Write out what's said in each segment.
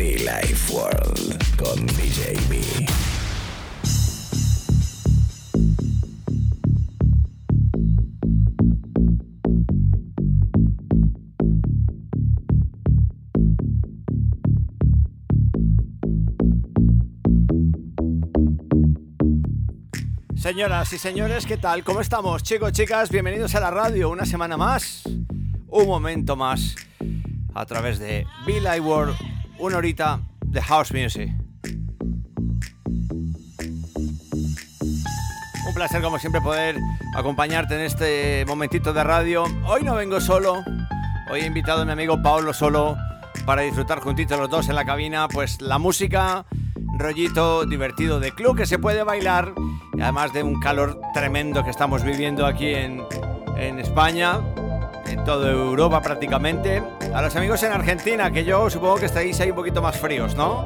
Be Life World con DJ. Señoras y señores, ¿qué tal? ¿Cómo estamos? Chicos, chicas, bienvenidos a la radio. Una semana más, un momento más, a través de Be Live World, una horita de House Music. Un placer, como siempre, poder acompañarte en este momentito de radio. Hoy no vengo solo, hoy he invitado a mi amigo Paolo Solo para disfrutar juntitos los dos en la cabina, pues la música, rollito divertido de club que se puede bailar además de un calor tremendo que estamos viviendo aquí en, en España, en toda Europa prácticamente. A los amigos en Argentina, que yo supongo que estáis ahí un poquito más fríos, ¿no?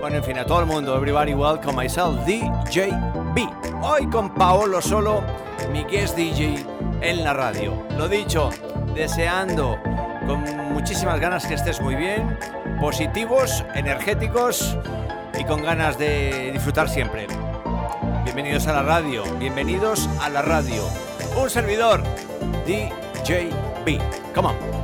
Bueno, en fin, a todo el mundo, everybody welcome myself, DJ B. Hoy con Paolo Solo, mi guest DJ en la radio. Lo dicho, deseando con muchísimas ganas que estés muy bien, positivos, energéticos y con ganas de disfrutar siempre. Bienvenidos a la radio, bienvenidos a la radio. Un servidor, DJ B. Come on.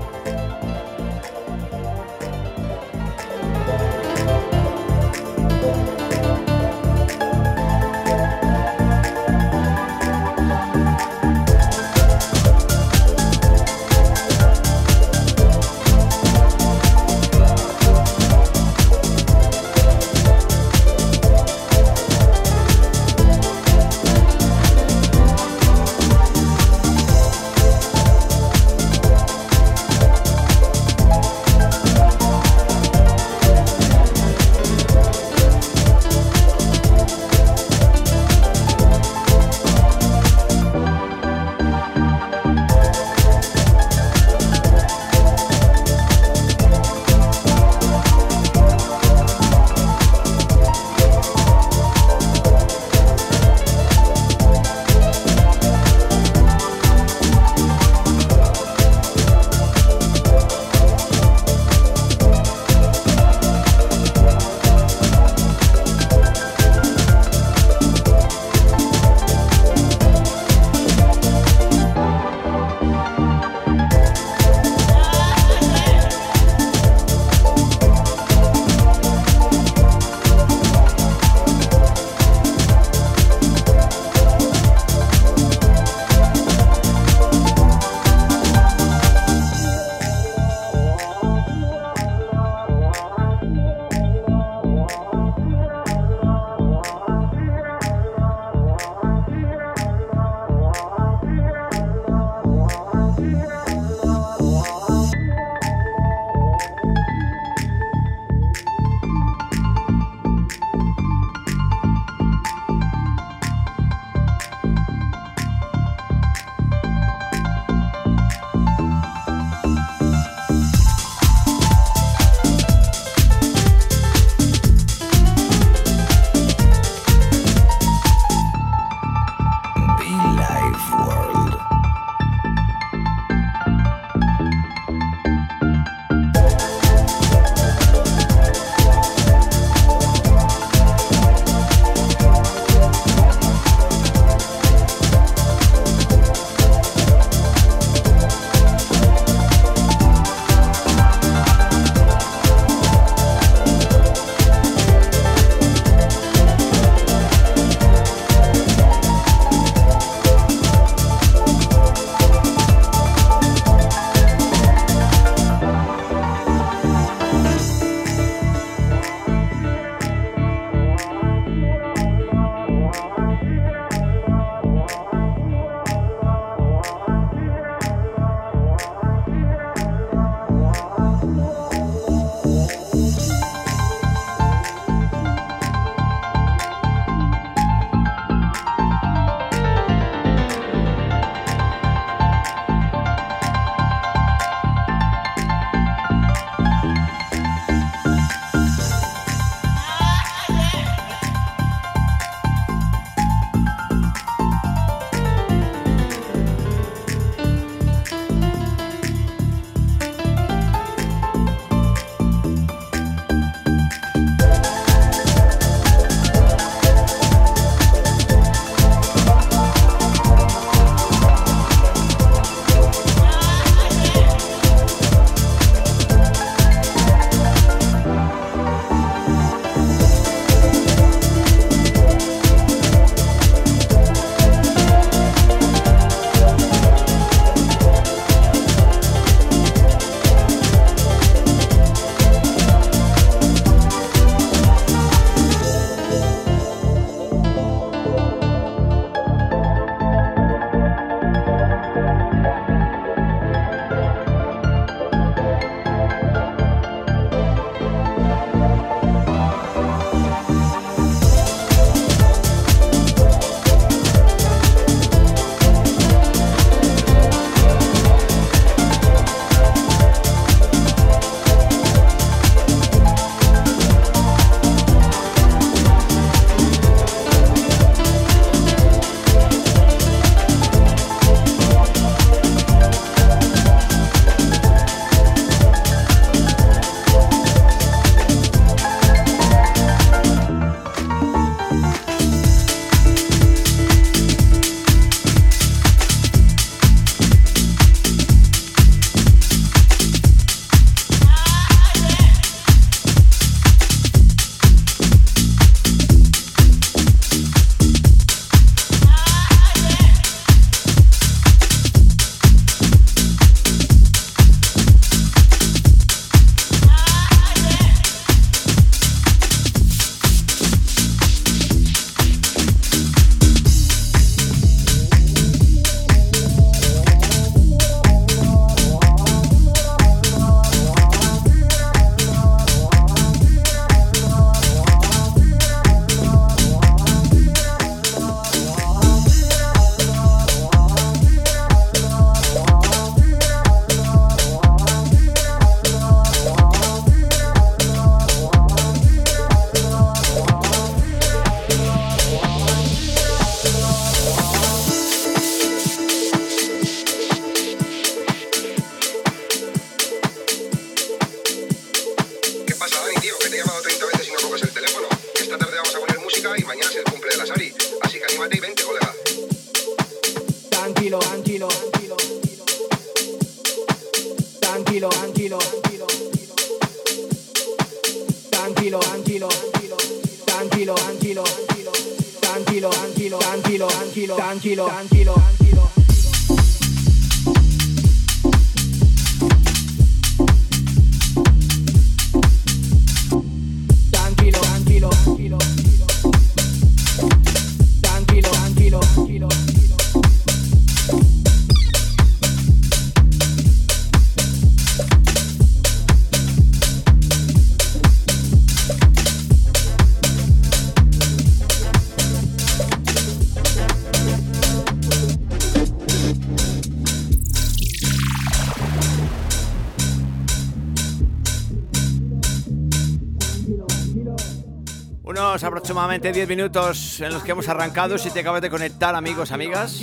Aproximadamente 10 minutos en los que hemos arrancado. Si te acabas de conectar, amigos, amigas,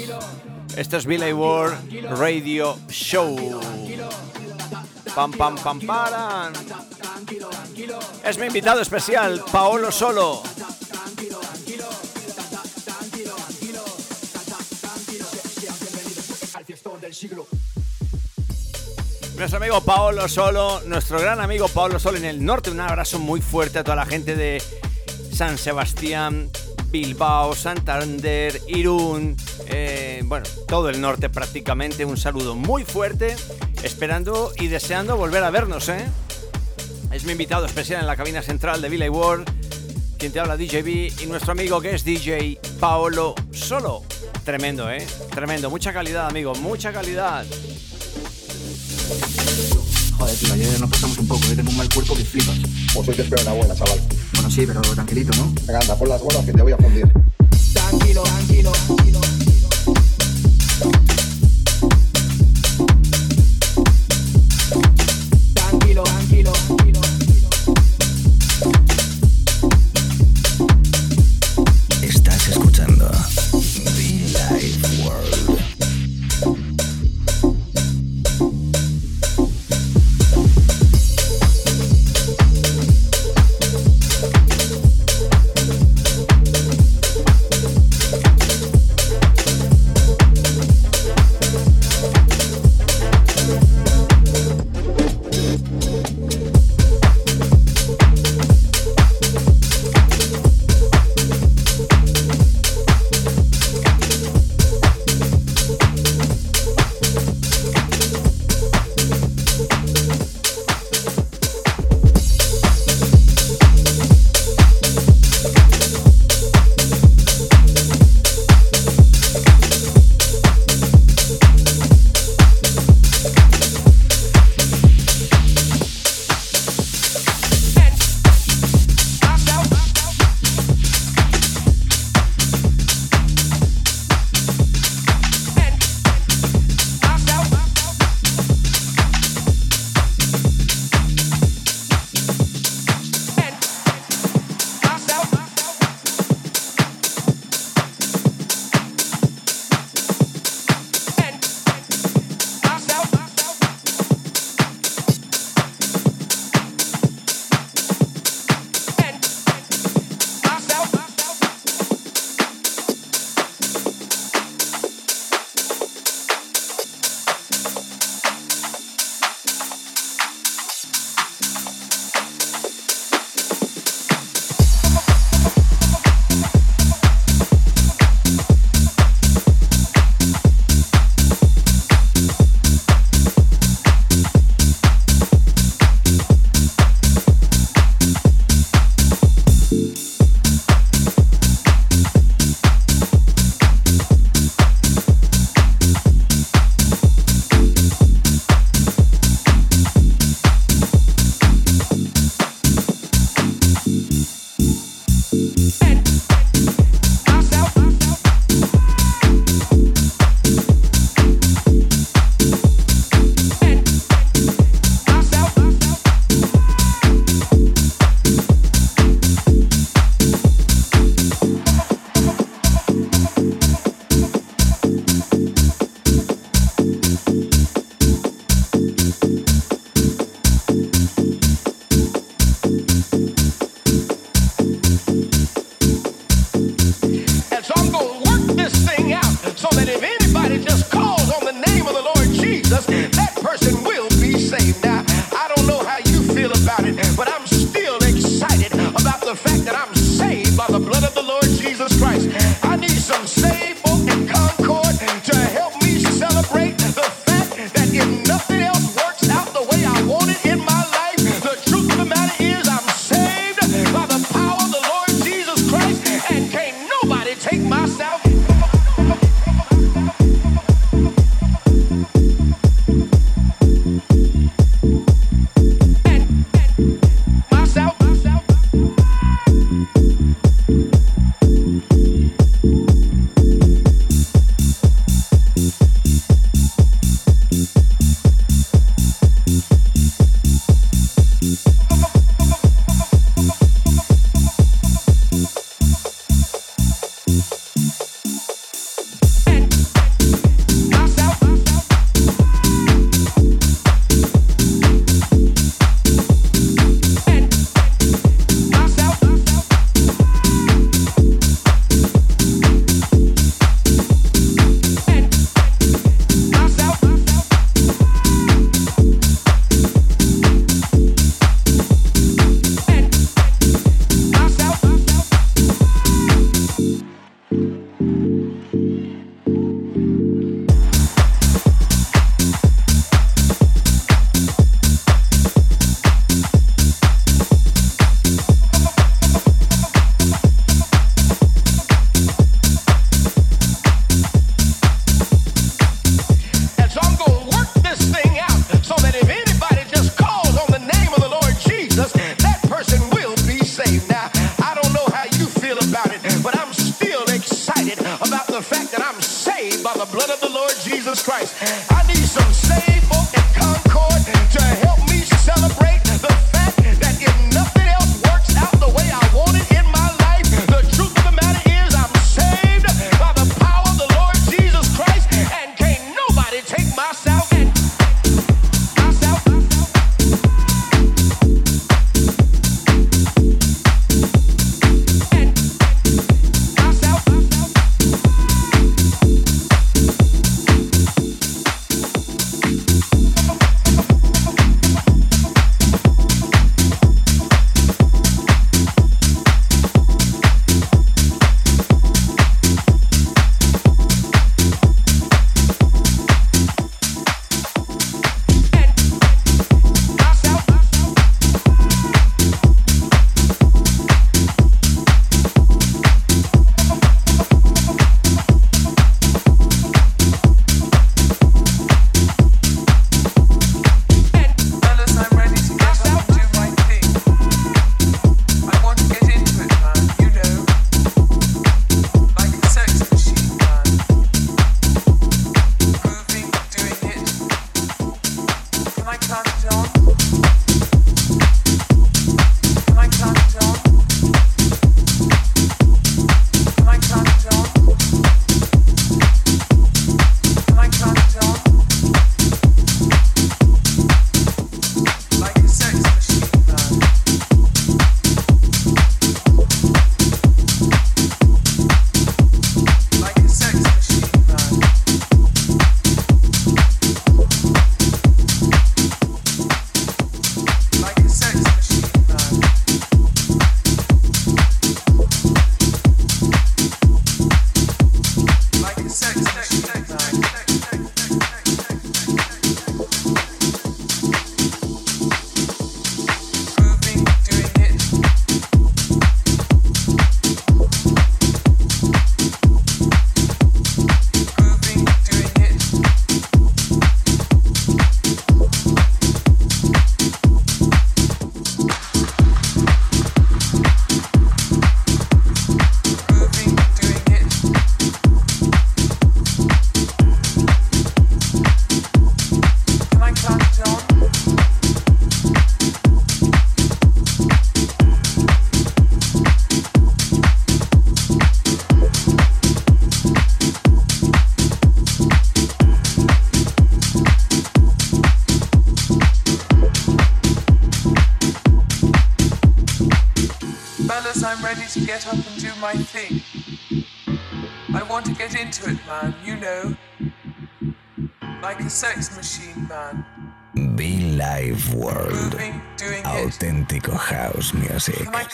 esto es Billy World Radio Show. Pam, pam, pam, paran. Es mi invitado especial, Paolo Solo. Nuestro amigo Paolo Solo, nuestro gran amigo Paolo Solo en el norte. Un abrazo muy fuerte a toda la gente de San Sebastián, Bilbao, Santander, Irún, eh, bueno, todo el norte prácticamente. Un saludo muy fuerte, esperando y deseando volver a vernos, ¿eh? Es mi invitado especial en la cabina central de Villa World, quien te habla DJB y nuestro amigo que es DJ Paolo Solo. Tremendo, ¿eh? Tremendo. Mucha calidad, amigo, mucha calidad. Joder, tío, ayer nos pasamos un poco, yo tengo un mal cuerpo que flipas. Pues hoy te espero una buena, chaval. Bueno, sí, pero tranquilito, ¿no? Venga, anda, pon las bolas que te voy a fundir. Tranquilo, tranquilo, tranquilo. Tranquilo,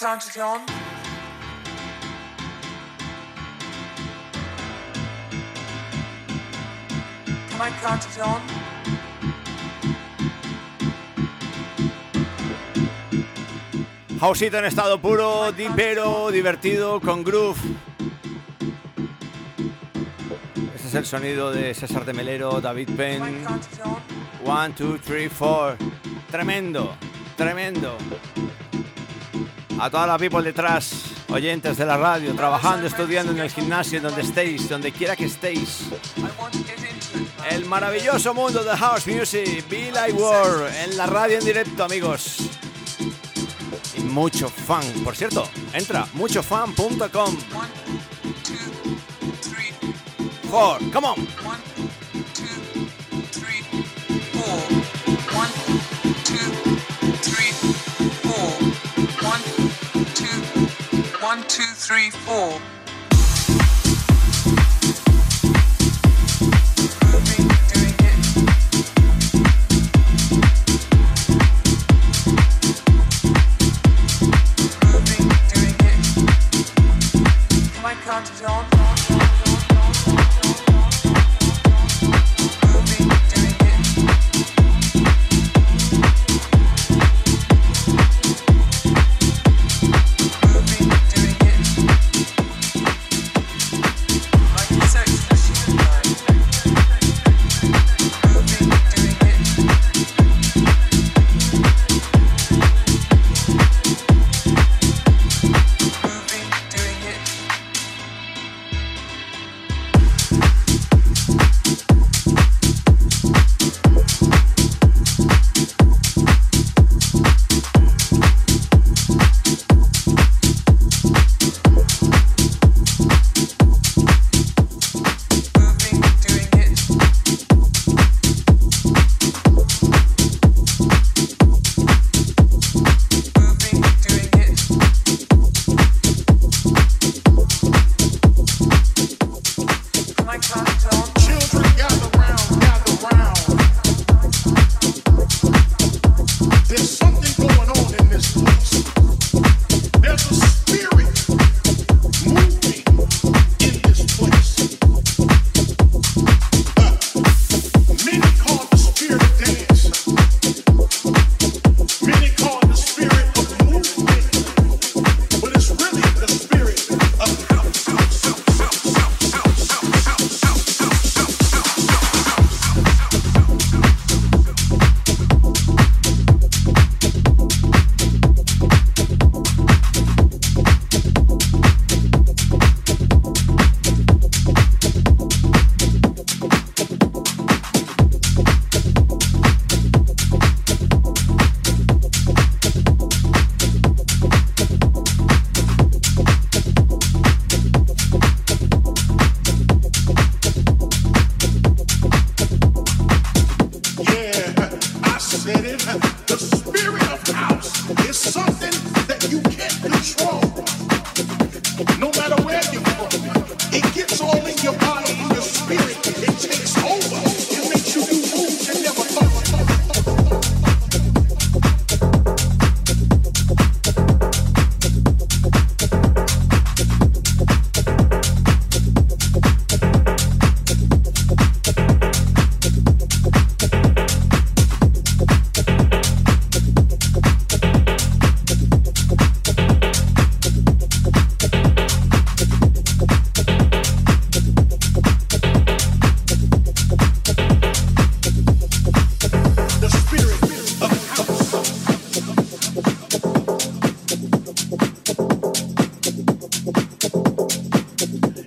it on? Houseito en estado puro, dipero, divertido, con groove. es el sonido de César de Melero, David Penn. One, two, three, four. Tremendo, tremendo. A toda la people detrás, oyentes de la radio, trabajando, estudiando en el gimnasio, donde estéis, donde quiera que estéis. El maravilloso mundo de house music, Be Like World, en la radio en directo, amigos. Y mucho fan, por cierto, entra muchofan.com four. Come on. One, two, three, four. One, two, three, three, four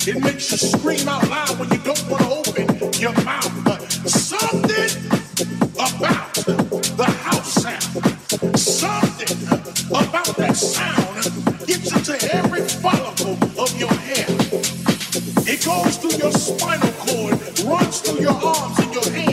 It makes you scream out loud when you don't want to open your mouth. But something about the house sound, something about that sound gets into every follicle of your hair. It goes through your spinal cord, runs through your arms and your hands.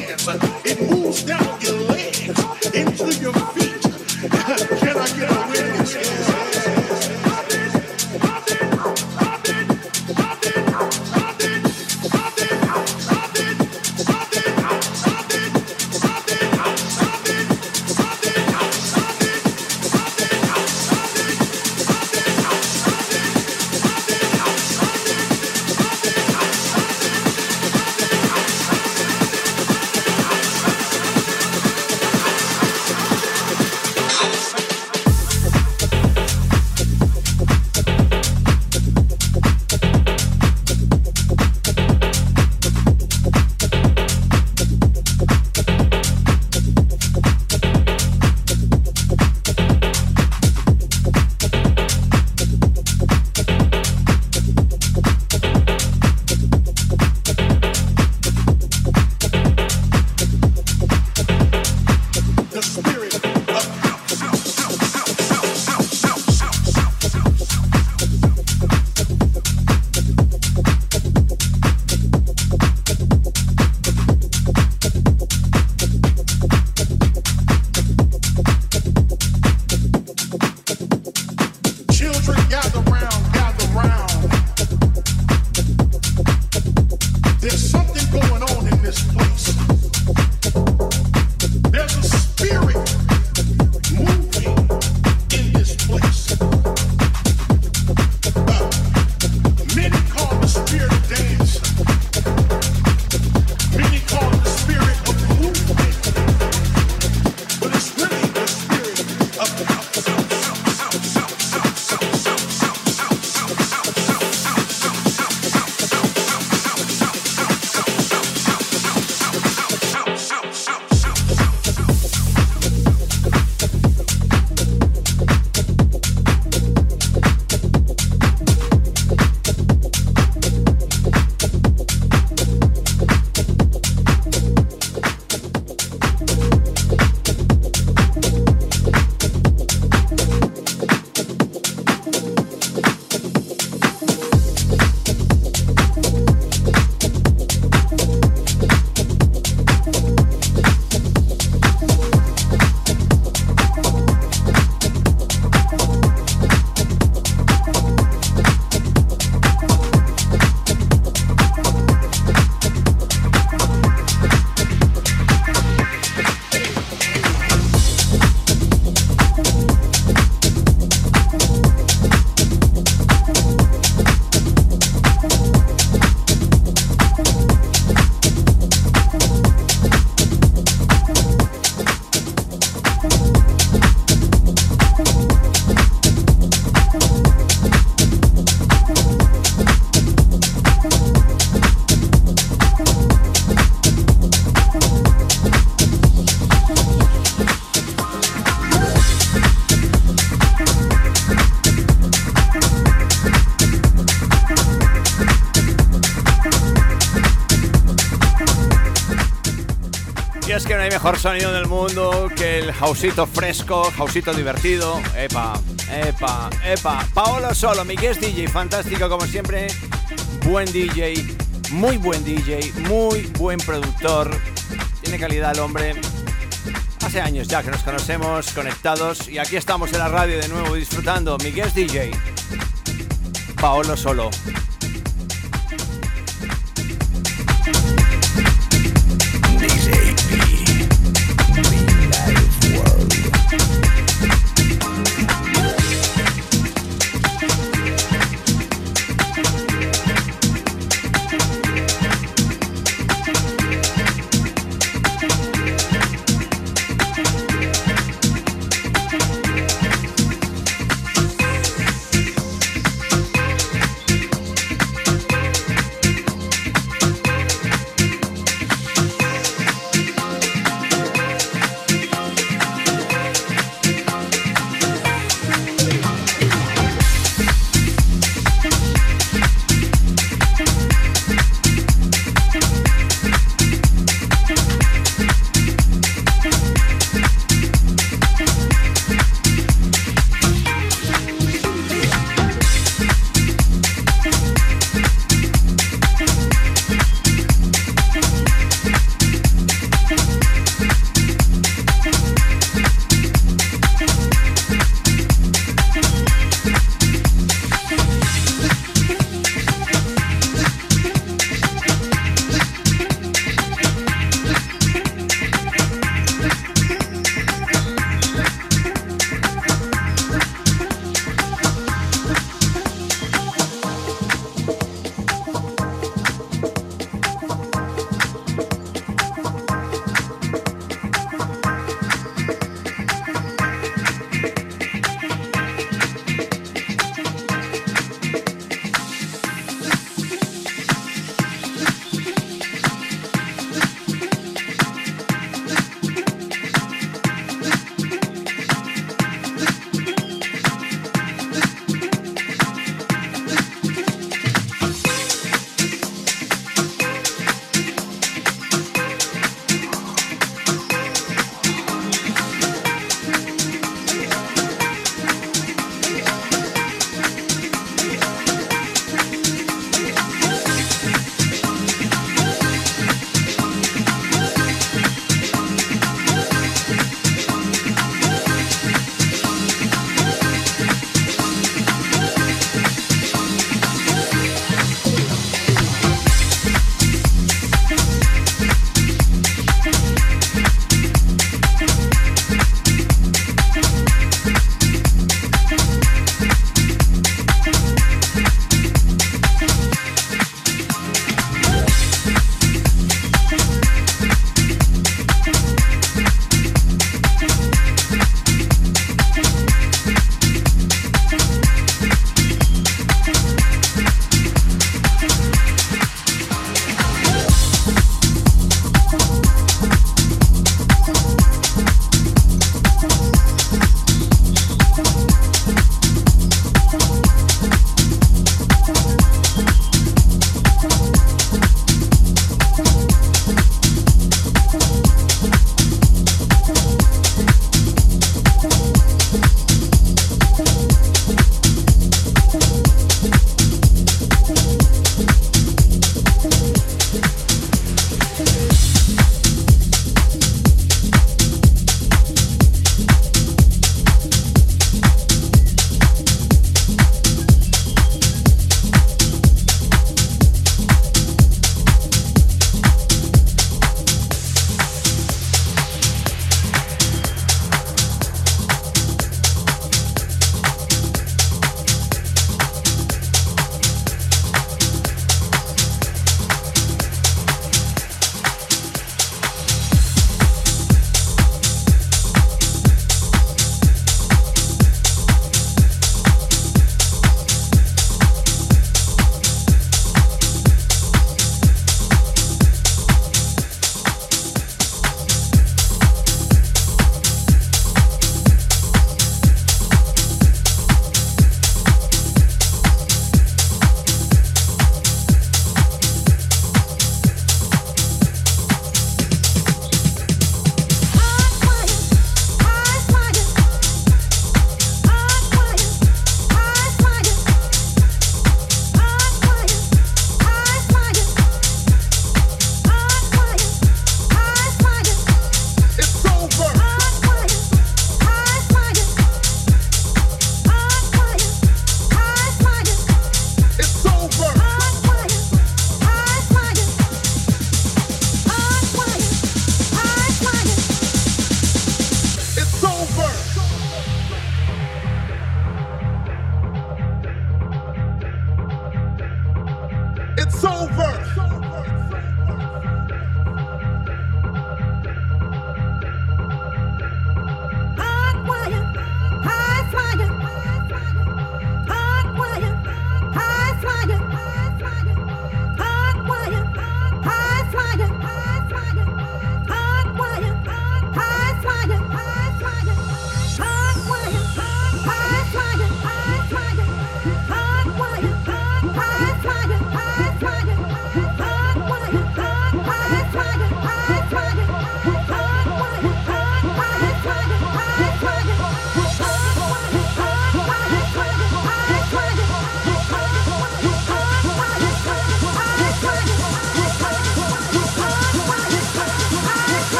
Es que no hay mejor sonido del mundo que el hausito fresco, hausito divertido. Epa, epa, epa. Paolo Solo, mi guest DJ, fantástico como siempre. Buen DJ, muy buen DJ, muy buen productor. Tiene calidad el hombre. Hace años ya que nos conocemos, conectados. Y aquí estamos en la radio de nuevo disfrutando. Mi DJ, Paolo Solo.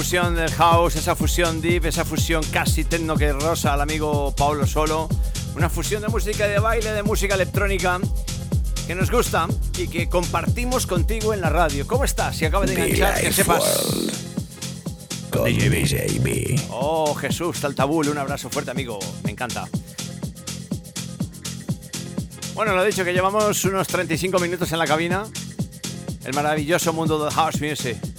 Fusión del house, esa fusión deep, esa fusión casi techno que rosa al amigo Paulo Solo. Una fusión de música de baile, de música electrónica que nos gusta y que compartimos contigo en la radio. ¿Cómo estás? Si acabas de enganchar, que sepas. Con BJB. Oh, Jesús Taltabul, un abrazo fuerte, amigo. Me encanta. Bueno, lo he dicho que llevamos unos 35 minutos en la cabina. El maravilloso mundo del house music.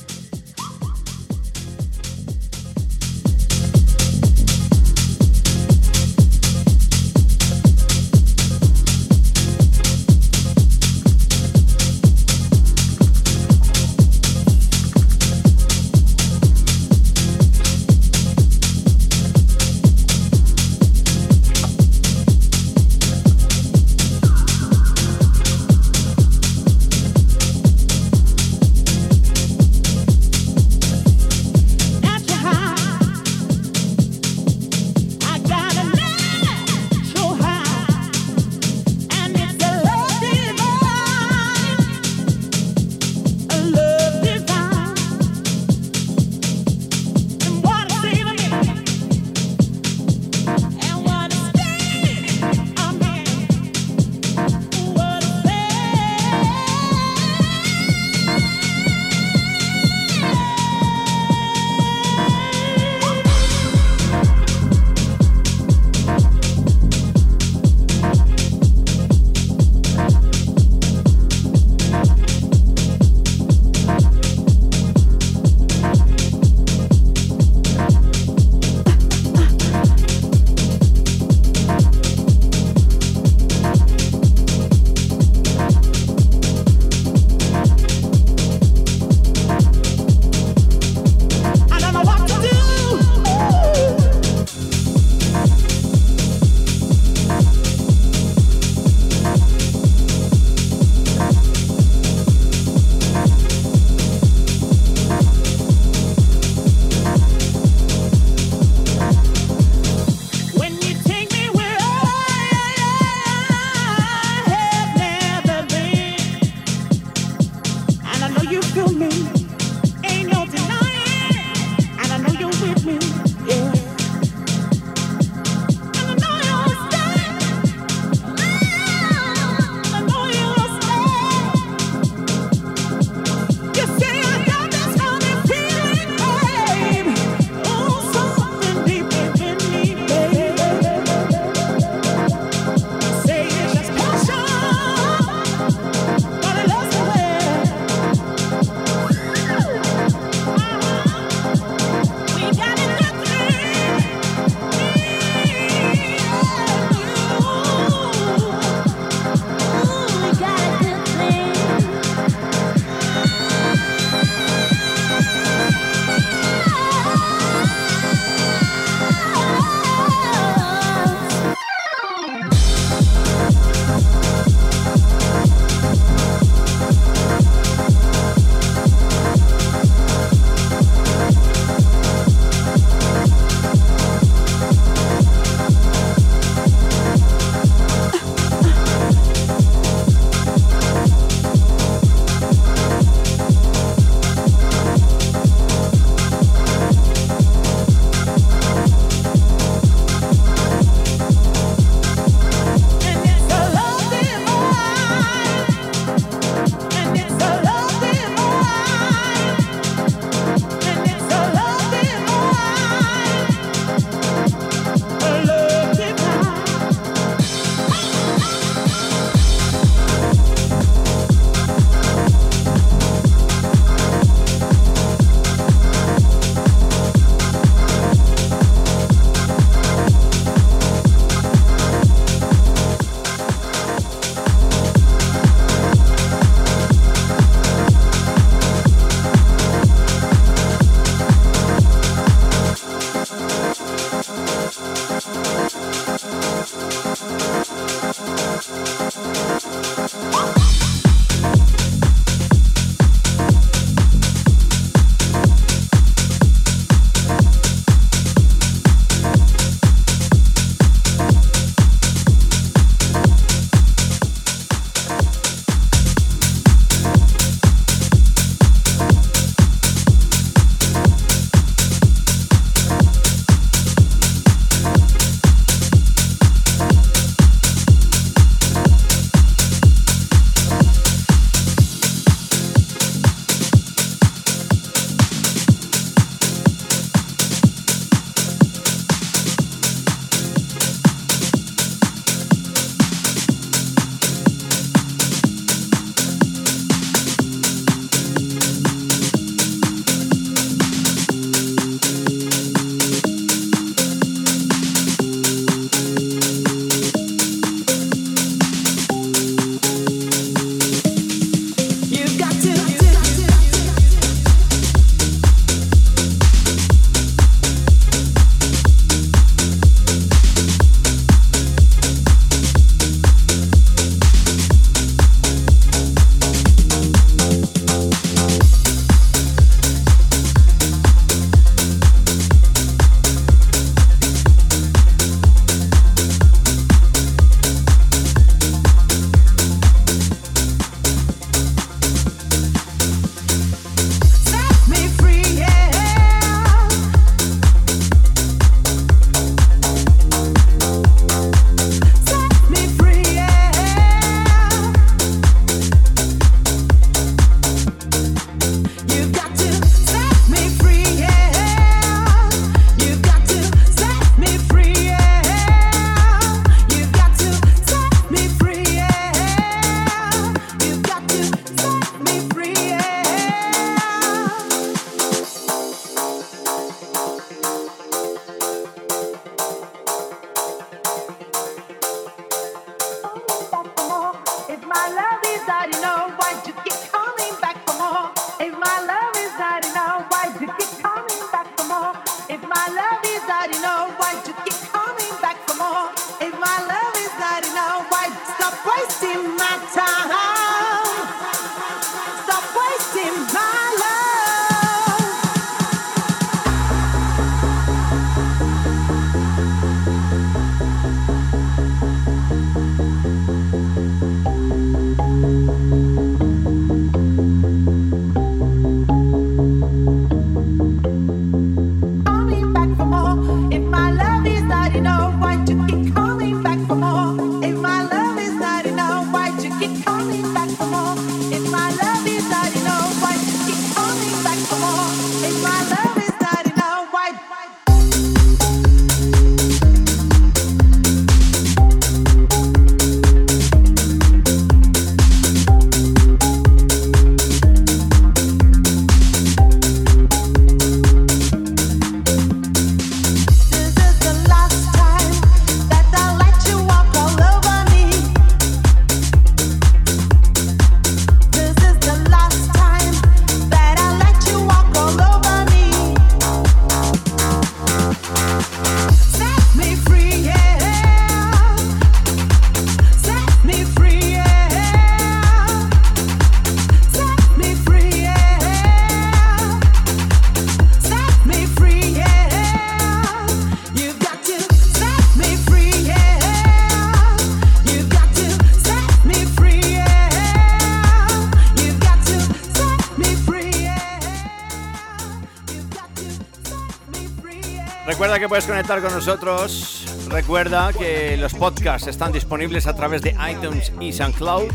Conectar con nosotros. Recuerda que los podcasts están disponibles a través de iTunes y SoundCloud.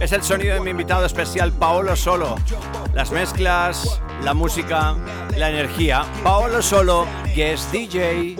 Es el sonido de mi invitado especial Paolo Solo. Las mezclas, la música, la energía. Paolo Solo, guest DJ.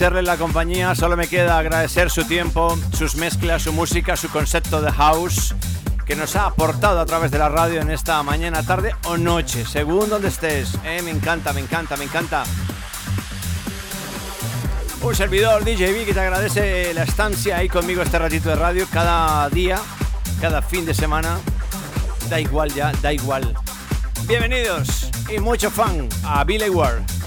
Agradecerle la compañía, solo me queda agradecer su tiempo, sus mezclas, su música, su concepto de house que nos ha aportado a través de la radio en esta mañana, tarde o noche, según donde estés. Eh, me encanta, me encanta, me encanta. Un servidor DJB que te agradece la estancia ahí conmigo este ratito de radio cada día, cada fin de semana. Da igual ya, da igual. Bienvenidos y mucho fan a Billy Ward.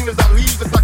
Soon as I leave, it's like